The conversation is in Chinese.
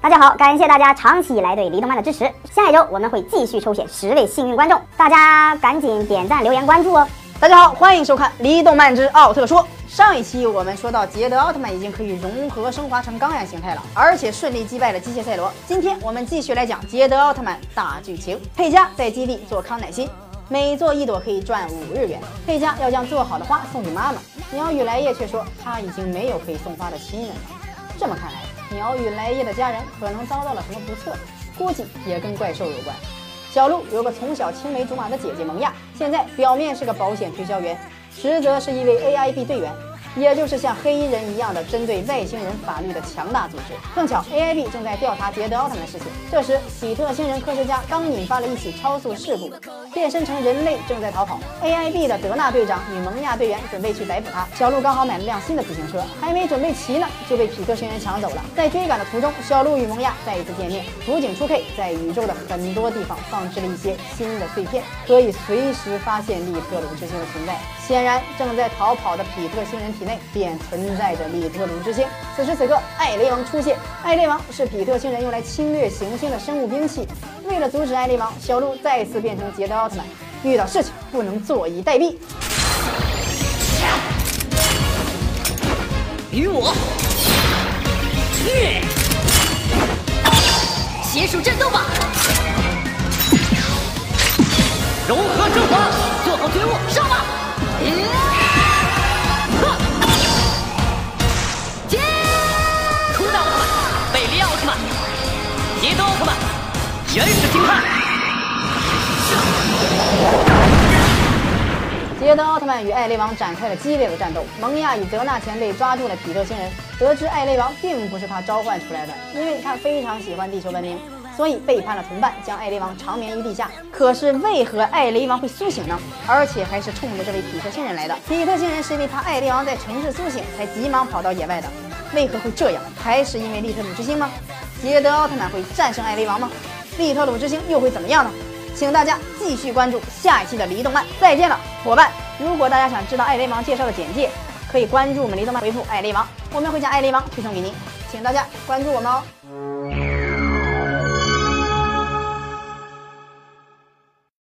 大家好，感谢大家长期以来对黎动漫的支持。下一周我们会继续抽选十位幸运观众，大家赶紧点赞、留言、关注哦。大家好，欢迎收看《黎动漫之奥特说》。上一期我们说到捷德奥特曼已经可以融合升华成钢牙形态了，而且顺利击败了机械赛罗。今天我们继续来讲捷德奥特曼大剧情。佩嘉在基地做康乃馨，每做一朵可以赚五日元。佩嘉要将做好的花送给妈妈，鸟羽来叶却说他已经没有可以送花的亲人了。这么看来，鸟与来叶的家人可能遭到了什么不测，估计也跟怪兽有关。小鹿有个从小青梅竹马的姐姐萌亚，现在表面是个保险推销员，实则是一位 AIB 队员。也就是像黑衣人一样的针对外星人法律的强大组织。碰巧 AIB 正在调查捷德奥特曼的事情。这时，比特星人科学家刚引发了一起超速事故，变身成人类正在逃跑。AIB 的德纳队长与蒙亚队员准备去逮捕他。小鹿刚好买了辆新的自行车，还没准备骑呢，就被匹特星人抢走了。在追赶的途中，小鹿与蒙亚再一次见面。辅警出 K 在宇宙的很多地方放置了一些新的碎片，可以随时发现利特鲁之星的存在。显然，正在逃跑的匹特星人体内便存在着利特鲁之星。此时此刻，艾雷王出现。艾雷王是匹特星人用来侵略行星的生物兵器。为了阻止艾利王，小鹿再次变成捷德奥特曼。遇到事情不能坐以待毙。与我，虐，邪术战斗吧！融合升华，做好觉悟，上吧！接，初代奥特曼，贝利奥特曼，捷德奥特曼，原始形态。捷德奥特曼与艾雷王展开了激烈的战斗。蒙亚与德纳前辈抓住了匹特星人，得知艾雷王并不是他召唤出来的，因为他非常喜欢地球文明。所以背叛了同伴，将艾雷王长眠于地下。可是为何艾雷王会苏醒呢？而且还是冲着这位匹特星人来的。匹特星人是因为怕艾雷王在城市苏醒，才急忙跑到野外的。为何会这样？还是因为利特鲁之星吗？捷德奥特曼会战胜艾雷王吗？利特鲁之星又会怎么样呢？请大家继续关注下一期的离动漫。再见了，伙伴！如果大家想知道艾雷王介绍的简介，可以关注我们离动漫，回复艾雷王，我们会将艾雷王推送给您。请大家关注我们哦。